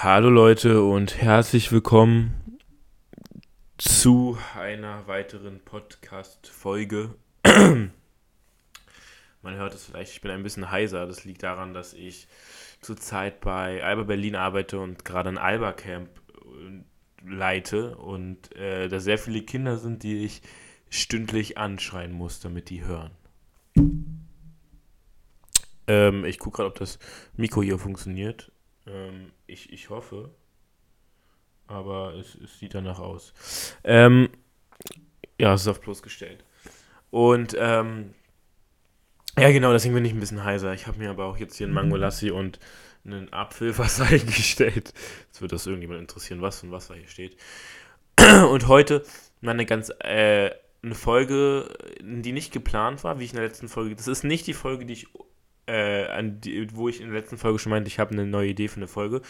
Hallo Leute und herzlich willkommen zu einer weiteren Podcast-Folge. Man hört es vielleicht, ich bin ein bisschen heiser. Das liegt daran, dass ich zurzeit bei Alba Berlin arbeite und gerade ein Alba Camp äh, leite und äh, da sehr viele Kinder sind, die ich stündlich anschreien muss, damit die hören. Ähm, ich gucke gerade, ob das Mikro hier funktioniert. Ähm, ich, ich hoffe. Aber es, es sieht danach aus. Ähm, ja, es ist auf Plus gestellt. Und ähm, ja, genau, deswegen bin ich ein bisschen heiser. Ich habe mir aber auch jetzt hier einen Mangolassi und einen Apfelwasser eingestellt. Jetzt wird das irgendjemand interessieren, was und was da hier steht. Und heute mal eine ganz äh, eine Folge, die nicht geplant war, wie ich in der letzten Folge. Das ist nicht die Folge, die ich äh, die, wo ich in der letzten Folge schon meinte, ich habe eine neue Idee für eine Folge.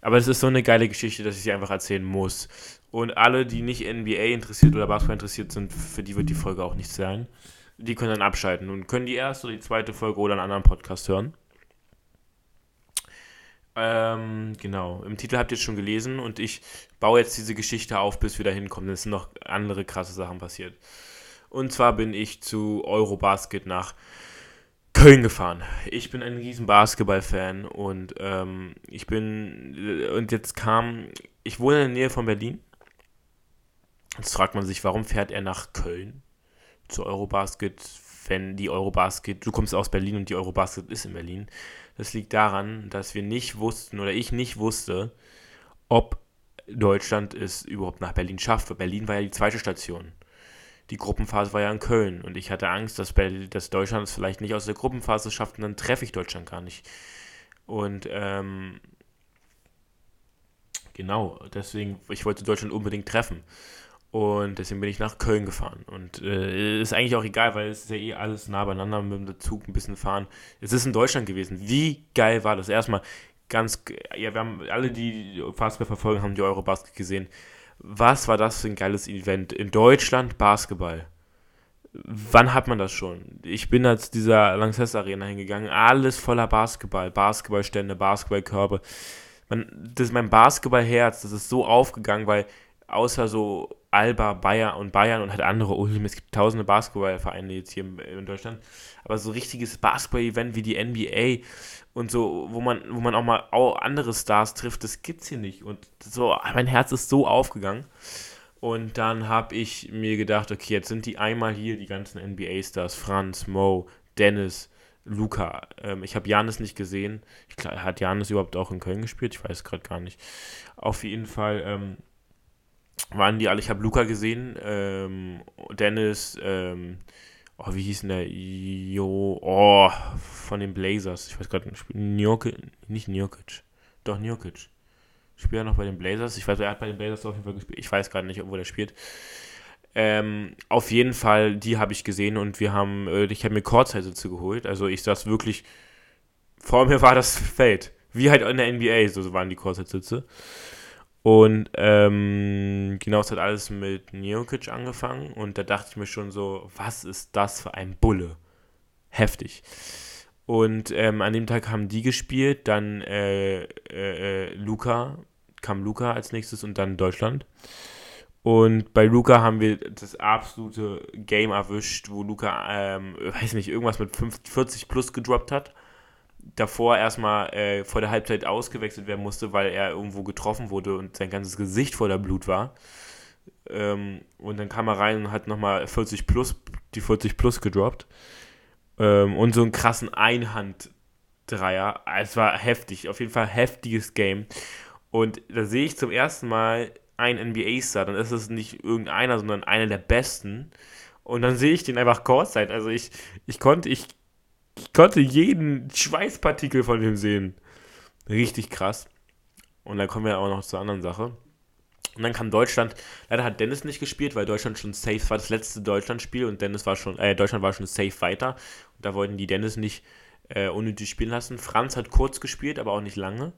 Aber es ist so eine geile Geschichte, dass ich sie einfach erzählen muss. Und alle, die nicht NBA interessiert oder Basketball interessiert sind, für die wird die Folge auch nicht sein. Die können dann abschalten und können die erste oder die zweite Folge oder einen anderen Podcast hören. Ähm, genau. Im Titel habt ihr es schon gelesen und ich baue jetzt diese Geschichte auf, bis wir da hinkommen. Es sind noch andere krasse Sachen passiert. Und zwar bin ich zu Eurobasket nach Köln gefahren. Ich bin ein riesen Basketball-Fan und ähm, ich bin und jetzt kam, ich wohne in der Nähe von Berlin. Jetzt fragt man sich, warum fährt er nach Köln zu Eurobasket, wenn die Eurobasket, du kommst aus Berlin und die Eurobasket ist in Berlin. Das liegt daran, dass wir nicht wussten oder ich nicht wusste, ob Deutschland es überhaupt nach Berlin schafft. Berlin war ja die zweite Station die Gruppenphase war ja in Köln und ich hatte Angst, dass, dass Deutschland es vielleicht nicht aus der Gruppenphase schafft und dann treffe ich Deutschland gar nicht. Und ähm, genau, deswegen, ich wollte Deutschland unbedingt treffen. Und deswegen bin ich nach Köln gefahren. Und äh, ist eigentlich auch egal, weil es ist ja eh alles nah beieinander mit dem Zug ein bisschen fahren. Es ist in Deutschland gewesen. Wie geil war das? Erstmal ganz, ja, wir haben alle, die Basketball verfolgen, haben die Eurobasket gesehen was war das für ein geiles Event? In Deutschland Basketball. Wann hat man das schon? Ich bin als dieser Lanxess Arena hingegangen, alles voller Basketball, Basketballstände, Basketballkörbe. Man, das mein Basketballherz, das ist so aufgegangen, weil außer so Alba, Bayern und Bayern und halt andere, oh, es gibt tausende Basketballvereine jetzt hier in, Deutschland, aber so richtiges Basketball-Event wie die NBA und so, wo man, wo man auch mal andere Stars trifft, das gibt's hier nicht. Und so, mein Herz ist so aufgegangen. Und dann habe ich mir gedacht, okay, jetzt sind die einmal hier, die ganzen NBA-Stars, Franz, Mo, Dennis, Luca. Ähm, ich habe Janis nicht gesehen. Ich, hat Janis überhaupt auch in Köln gespielt? Ich weiß gerade gar nicht. Auf jeden Fall ähm, waren die alle. Ich habe Luca gesehen, ähm, Dennis, ähm, oh, wie hieß denn der? Jo, oh, von den Blazers. Ich weiß gerade nicht. Nicht Njokic. Doch, Njokic. Spielt er noch bei den Blazers? Ich weiß, er hat bei den Blazers auf jeden Fall gespielt. Ich weiß gerade nicht, wo der spielt. Ähm, auf jeden Fall, die habe ich gesehen und wir haben, äh, ich habe mir Kurzeitsitze geholt. Also ich saß wirklich, vor mir war das Feld. Wie halt in der NBA, so waren die Kurzeitsitze. Und ähm, genau, es hat alles mit Njokic angefangen und da dachte ich mir schon so, was ist das für ein Bulle? Heftig. Und ähm, an dem Tag haben die gespielt, dann äh, äh, äh, Luca, kam Luca als nächstes und dann Deutschland. Und bei Luca haben wir das absolute Game erwischt, wo Luca, ähm, weiß nicht, irgendwas mit 50, 40 plus gedroppt hat davor erstmal äh, vor der Halbzeit ausgewechselt werden musste, weil er irgendwo getroffen wurde und sein ganzes Gesicht voller Blut war. Ähm, und dann kam er rein und hat nochmal 40 plus, die 40 plus gedroppt. Ähm, und so einen krassen Einhand-Dreier. Es war heftig, auf jeden Fall heftiges Game. Und da sehe ich zum ersten Mal einen NBA-Star. Dann ist es nicht irgendeiner, sondern einer der besten. Und dann sehe ich den einfach Kurzzeit. Also ich, ich konnte, ich konnte jeden Schweißpartikel von dem sehen. Richtig krass. Und dann kommen wir auch noch zur anderen Sache. Und dann kam Deutschland. Leider hat Dennis nicht gespielt, weil Deutschland schon safe war. Das letzte Deutschland-Spiel und Dennis war schon, äh, Deutschland war schon safe weiter. Und da wollten die Dennis nicht äh, unnötig spielen lassen. Franz hat kurz gespielt, aber auch nicht lange.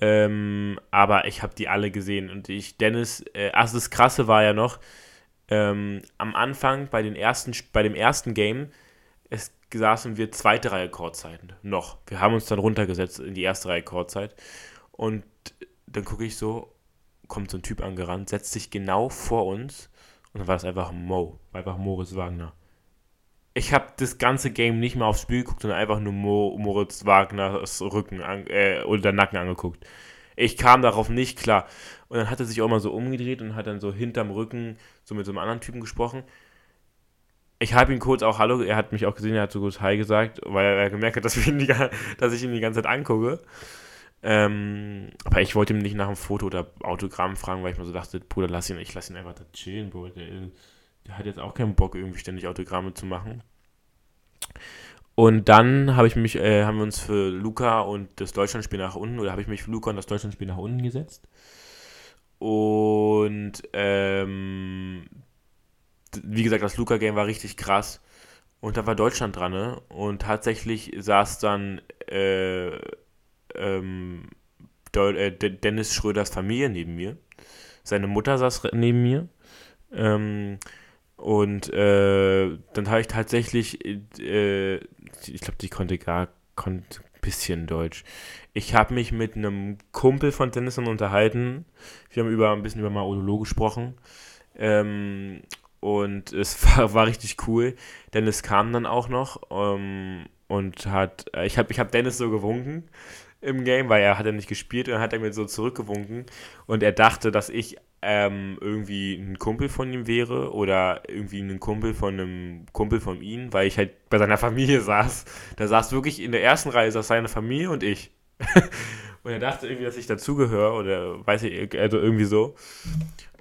Ähm, aber ich habe die alle gesehen und ich, Dennis, äh, also das Krasse war ja noch, ähm, am Anfang bei, den ersten, bei dem ersten Game, saßen wir zweite Reihe Chordzeiten. Noch. Wir haben uns dann runtergesetzt in die erste Reihe Chordzeit. Und dann gucke ich so, kommt so ein Typ angerannt, setzt sich genau vor uns und dann war das einfach Mo, einfach Moritz Wagner. Ich habe das ganze Game nicht mehr aufs Spiel geguckt, sondern einfach nur Mo, Moritz Wagners Rücken an, äh, oder Nacken angeguckt. Ich kam darauf nicht klar. Und dann hat er sich auch mal so umgedreht und hat dann so hinterm Rücken so mit so einem anderen Typen gesprochen. Ich habe ihn kurz auch Hallo, er hat mich auch gesehen, er hat so gut Hi gesagt, weil er gemerkt hat, dass, ich ihn die, dass ich ihn die ganze Zeit angucke. Ähm, aber ich wollte ihm nicht nach einem Foto oder Autogramm fragen, weil ich mir so dachte, Bruder, lass ihn, ich lass ihn einfach da chillen, Bro. Der, der hat jetzt auch keinen Bock, irgendwie ständig Autogramme zu machen. Und dann habe ich mich, äh, haben wir uns für Luca und das Deutschlandspiel nach unten, oder habe ich mich für Luca und das Deutschlandspiel nach unten gesetzt. Und ähm, wie gesagt, das Luca-Game war richtig krass. Und da war Deutschland dran, ne? Und tatsächlich saß dann äh, ähm, äh, Dennis Schröders Familie neben mir. Seine Mutter saß neben mir. Ähm, und äh, dann habe ich tatsächlich, äh, ich glaube, die konnte gar ein bisschen Deutsch. Ich habe mich mit einem Kumpel von Dennis unterhalten. Wir haben über ein bisschen über Maololo gesprochen. Ähm, und es war, war richtig cool. Dennis kam dann auch noch ähm, und hat, ich habe ich hab Dennis so gewunken im Game, weil er hat ja nicht gespielt und dann hat er mir so zurückgewunken und er dachte, dass ich ähm, irgendwie ein Kumpel von ihm wäre oder irgendwie ein Kumpel von einem Kumpel von ihm, weil ich halt bei seiner Familie saß. Da saß wirklich in der ersten Reihe saß seine Familie und ich. und er dachte irgendwie, dass ich dazugehöre oder weiß ich, also irgendwie so.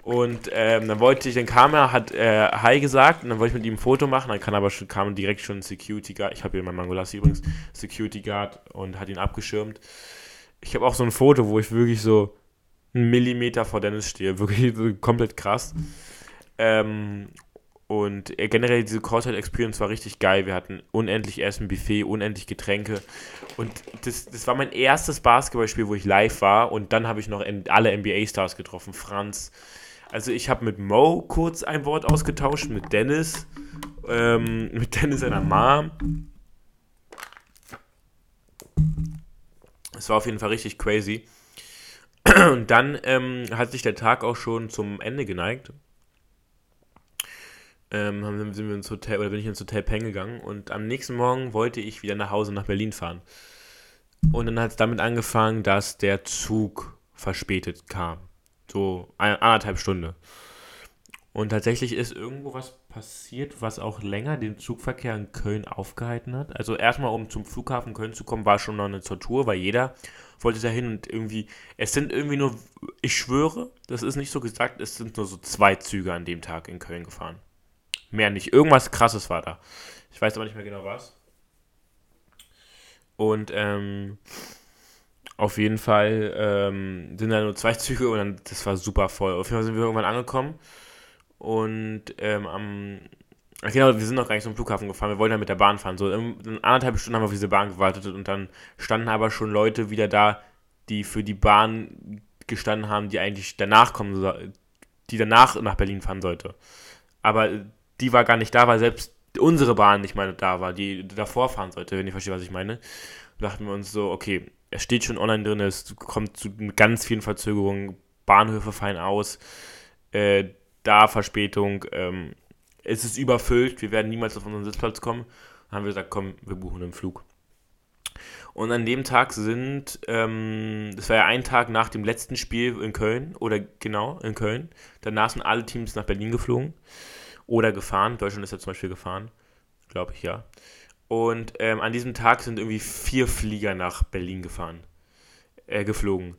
Und ähm, dann wollte ich, dann kam er, hat äh, Hi gesagt und dann wollte ich mit ihm ein Foto machen. Dann kam aber schon, kam direkt schon ein Security Guard. Ich habe hier mein Mangolassi übrigens, Security Guard und hat ihn abgeschirmt. Ich habe auch so ein Foto, wo ich wirklich so einen Millimeter vor Dennis stehe. Wirklich so komplett krass. Ähm, und äh, generell diese Courtside Experience war richtig geil. Wir hatten unendlich Essen, Buffet, unendlich Getränke. Und das, das war mein erstes Basketballspiel, wo ich live war. Und dann habe ich noch alle NBA-Stars getroffen. Franz, also ich habe mit Mo kurz ein Wort ausgetauscht, mit Dennis, ähm, mit Dennis seiner Mom. Es war auf jeden Fall richtig crazy. Und dann ähm, hat sich der Tag auch schon zum Ende geneigt. Ähm, sind wir ins Hotel oder bin ich ins Hotel Peng gegangen und am nächsten Morgen wollte ich wieder nach Hause nach Berlin fahren. Und dann hat es damit angefangen, dass der Zug verspätet kam. So eine, anderthalb Stunde. Und tatsächlich ist irgendwo was passiert, was auch länger den Zugverkehr in Köln aufgehalten hat. Also erstmal, um zum Flughafen Köln zu kommen, war schon noch eine Tortur, weil jeder wollte da hin und irgendwie, es sind irgendwie nur, ich schwöre, das ist nicht so gesagt, es sind nur so zwei Züge an dem Tag in Köln gefahren. Mehr nicht. Irgendwas krasses war da. Ich weiß aber nicht mehr genau was. Und ähm, auf jeden Fall ähm, sind da nur zwei Züge und dann, das war super voll. Auf jeden Fall sind wir irgendwann angekommen und ähm, am, ach genau, wir sind noch gar nicht zum Flughafen gefahren, wir wollten ja mit der Bahn fahren. So in, anderthalb Stunden haben wir auf diese Bahn gewartet und dann standen aber schon Leute wieder da, die für die Bahn gestanden haben, die eigentlich danach kommen, die danach nach Berlin fahren sollte. Aber die war gar nicht da, weil selbst unsere Bahn nicht mal da war, die davor fahren sollte, wenn ihr versteht, was ich meine. Da dachten wir uns so, okay, es steht schon online drin, es kommt zu ganz vielen Verzögerungen, Bahnhöfe fallen aus, äh, da Verspätung, ähm, es ist überfüllt, wir werden niemals auf unseren Sitzplatz kommen. Dann haben wir gesagt, komm, wir buchen einen Flug. Und an dem Tag sind, ähm, das war ja ein Tag nach dem letzten Spiel in Köln, oder genau, in Köln. Danach sind alle Teams nach Berlin geflogen oder gefahren. Deutschland ist ja zum Beispiel gefahren, glaube ich, ja. Und ähm, an diesem Tag sind irgendwie vier Flieger nach Berlin gefahren, äh, geflogen.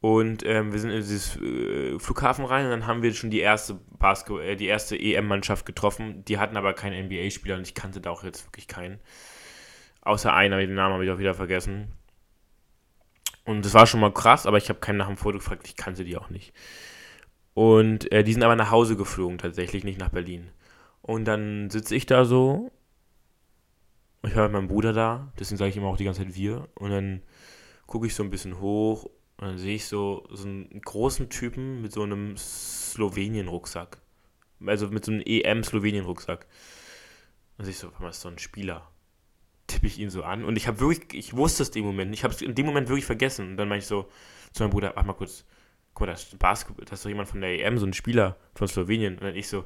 Und ähm, wir sind in dieses äh, Flughafen rein und dann haben wir schon die erste Basketball, äh, die erste EM-Mannschaft getroffen. Die hatten aber keinen NBA-Spieler und ich kannte da auch jetzt wirklich keinen. Außer einer, den Namen habe ich auch wieder vergessen. Und das war schon mal krass, aber ich habe keinen nach dem Foto gefragt, ich kannte die auch nicht. Und äh, die sind aber nach Hause geflogen, tatsächlich, nicht nach Berlin. Und dann sitze ich da so ich war mit meinem Bruder da, deswegen sage ich immer auch die ganze Zeit wir. Und dann gucke ich so ein bisschen hoch und dann sehe ich so, so einen großen Typen mit so einem Slowenien-Rucksack. Also mit so einem EM-Slowenien-Rucksack. Dann sehe ich so, was ist so ein Spieler? Tippe ich ihn so an und ich habe wirklich, ich wusste es dem Moment, ich habe es in dem Moment wirklich vergessen. Und dann meine ich so zu meinem Bruder, ach mal kurz, guck mal, das ist, Basketball, das ist doch jemand von der EM, so ein Spieler von Slowenien. Und dann ich so,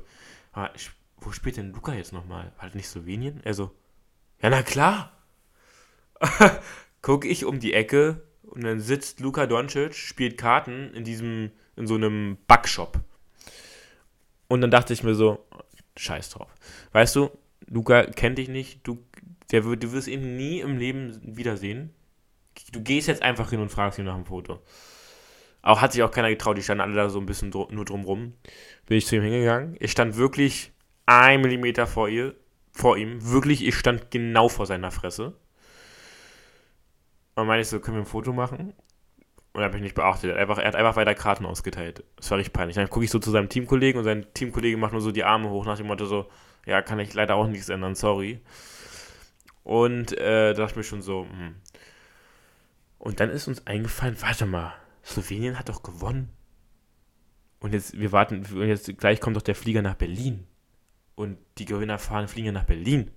ah, wo spielt denn Luca jetzt nochmal? Das nicht Slowenien? Er so, ja, na klar. Guck ich um die Ecke und dann sitzt Luka Doncic, spielt Karten in diesem, in so einem Backshop. Und dann dachte ich mir so, scheiß drauf. Weißt du, Luca kennt dich nicht, du, der, du wirst ihn nie im Leben wiedersehen. Du gehst jetzt einfach hin und fragst ihn nach dem Foto. Auch hat sich auch keiner getraut, die standen alle da so ein bisschen dr nur drumrum. Bin ich zu ihm hingegangen. Ich stand wirklich ein Millimeter vor ihr, vor ihm. Wirklich, ich stand genau vor seiner Fresse. Und meinte ich so, können wir ein Foto machen? Und habe ich nicht beachtet. Er hat, einfach, er hat einfach weiter Karten ausgeteilt. Das war richtig peinlich. Dann gucke ich so zu seinem Teamkollegen und sein Teamkollege macht nur so die Arme hoch nach dem Motto so, ja, kann ich leider auch nichts ändern, sorry. Und äh, da dachte ich mir schon so, hm. Und dann ist uns eingefallen, warte mal, Slowenien hat doch gewonnen. Und jetzt, wir warten, und jetzt gleich kommt doch der Flieger nach Berlin. Und die Gewinner fahren, fliegen nach Berlin.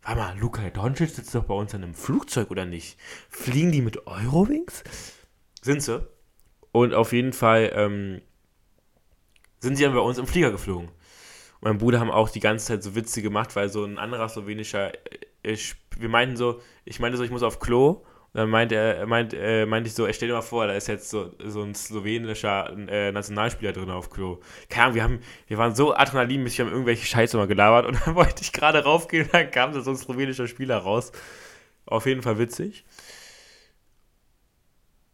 Warte mal, Luka Doncic sitzt doch bei uns in einem Flugzeug, oder nicht? Fliegen die mit Eurowings? Sind sie. Und auf jeden Fall ähm, sind sie dann bei uns im Flieger geflogen. Und mein Bruder haben auch die ganze Zeit so Witze gemacht, weil so ein anderer slowenischer, äh, wir meinten so, ich meinte so, ich muss auf Klo dann meinte er, meint, äh, meinte ich so, stell dir mal vor, da ist jetzt so, so ein slowenischer äh, Nationalspieler drin auf Klo. Keine Ahnung, wir, haben, wir waren so adrenalinmäßig, haben irgendwelche Scheiße mal gelabert und dann wollte ich gerade raufgehen, dann kam da so ein slowenischer Spieler raus. Auf jeden Fall witzig.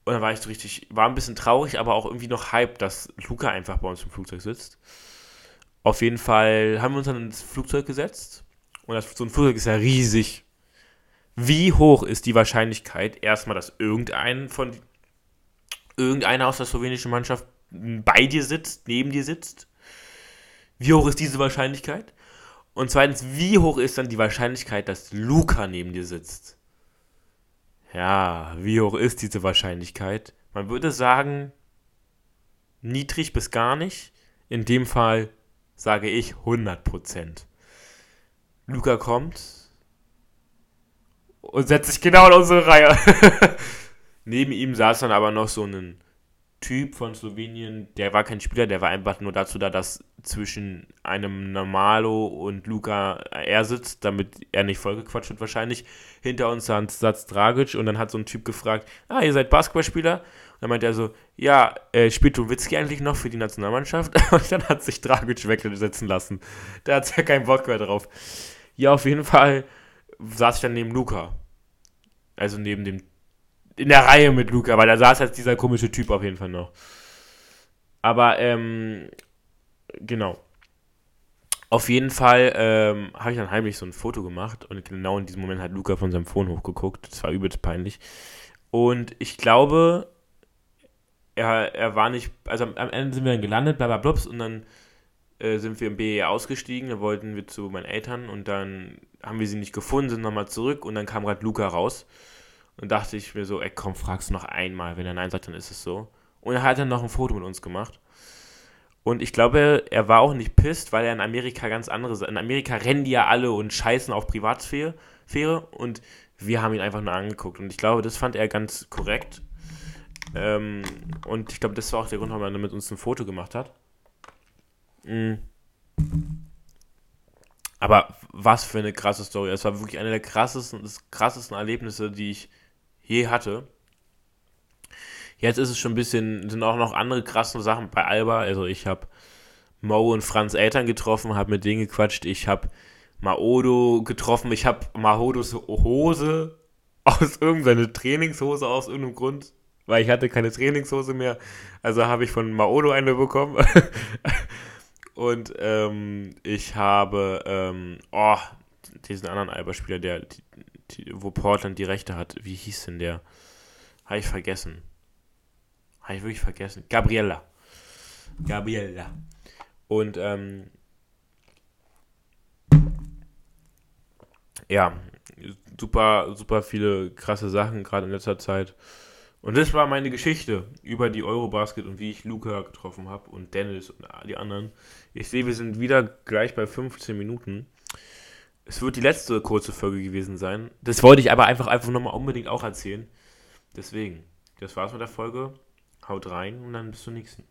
Und dann war ich so richtig, war ein bisschen traurig, aber auch irgendwie noch hype, dass Luca einfach bei uns im Flugzeug sitzt. Auf jeden Fall haben wir uns dann ins Flugzeug gesetzt. Und das, so ein Flugzeug ist ja riesig. Wie hoch ist die Wahrscheinlichkeit, erstmal, dass irgendein von irgendeiner aus der slowenischen Mannschaft bei dir sitzt, neben dir sitzt? Wie hoch ist diese Wahrscheinlichkeit? Und zweitens, wie hoch ist dann die Wahrscheinlichkeit, dass Luca neben dir sitzt? Ja, wie hoch ist diese Wahrscheinlichkeit? Man würde sagen, niedrig bis gar nicht. In dem Fall sage ich 100%. Luca kommt, und setzt sich genau in unsere Reihe. Neben ihm saß dann aber noch so ein Typ von Slowenien, der war kein Spieler, der war einfach nur dazu da, dass zwischen einem Normalo und Luca er sitzt, damit er nicht vollgequatscht wird wahrscheinlich. Hinter uns saß Dragic und dann hat so ein Typ gefragt, ah, ihr seid Basketballspieler? Und dann meinte er so, ja, äh, spielt Witzki eigentlich noch für die Nationalmannschaft? Und dann hat sich Dragic wegsetzen lassen. Da hat ja keinen Bock mehr drauf. Ja, auf jeden Fall saß ich dann neben Luca. Also neben dem. In der Reihe mit Luca, weil da saß jetzt dieser komische Typ auf jeden Fall noch. Aber, ähm, genau. Auf jeden Fall ähm, habe ich dann heimlich so ein Foto gemacht und genau in diesem Moment hat Luca von seinem Phone hochgeguckt. Das war übelst peinlich. Und ich glaube, er, er war nicht, also am Ende sind wir dann gelandet, bla und dann äh, sind wir im BE ausgestiegen, da wollten wir zu meinen Eltern und dann haben wir sie nicht gefunden, sind nochmal zurück und dann kam gerade Luca raus. Und dachte ich mir so, ey komm, fragst du noch einmal. Wenn er Nein sagt, dann ist es so. Und er hat dann noch ein Foto mit uns gemacht. Und ich glaube, er war auch nicht pisst, weil er in Amerika ganz andere. In Amerika rennen die ja alle und scheißen auf Privatsphäre. Und wir haben ihn einfach nur angeguckt. Und ich glaube, das fand er ganz korrekt. Ähm, und ich glaube, das war auch der Grund, warum er mit uns ein Foto gemacht hat. Mhm. Aber was für eine krasse Story. Es war wirklich eine der krassesten, des krassesten Erlebnisse, die ich je hatte. Jetzt ist es schon ein bisschen, sind auch noch andere krasse Sachen bei Alba. Also ich habe Mo und Franz Eltern getroffen, habe mit denen gequatscht. Ich habe Maodo getroffen. Ich habe Maodos Hose aus irgendeiner Trainingshose aus irgendeinem Grund, weil ich hatte keine Trainingshose mehr. Also habe ich von Maodo eine bekommen. Und ähm, ich habe, ähm, oh, diesen anderen Alba-Spieler, der, die, die, wo Portland die Rechte hat. Wie hieß denn der? Habe ich vergessen. Habe ich wirklich vergessen. Gabriella. Gabriella. Und, ähm, ja, super, super viele krasse Sachen, gerade in letzter Zeit. Und das war meine Geschichte über die Eurobasket und wie ich Luca getroffen habe und Dennis und die anderen. Ich sehe, wir sind wieder gleich bei 15 Minuten. Es wird die letzte kurze Folge gewesen sein. Das wollte ich aber einfach, einfach nochmal unbedingt auch erzählen. Deswegen, das war's mit der Folge. Haut rein und dann bis zum nächsten.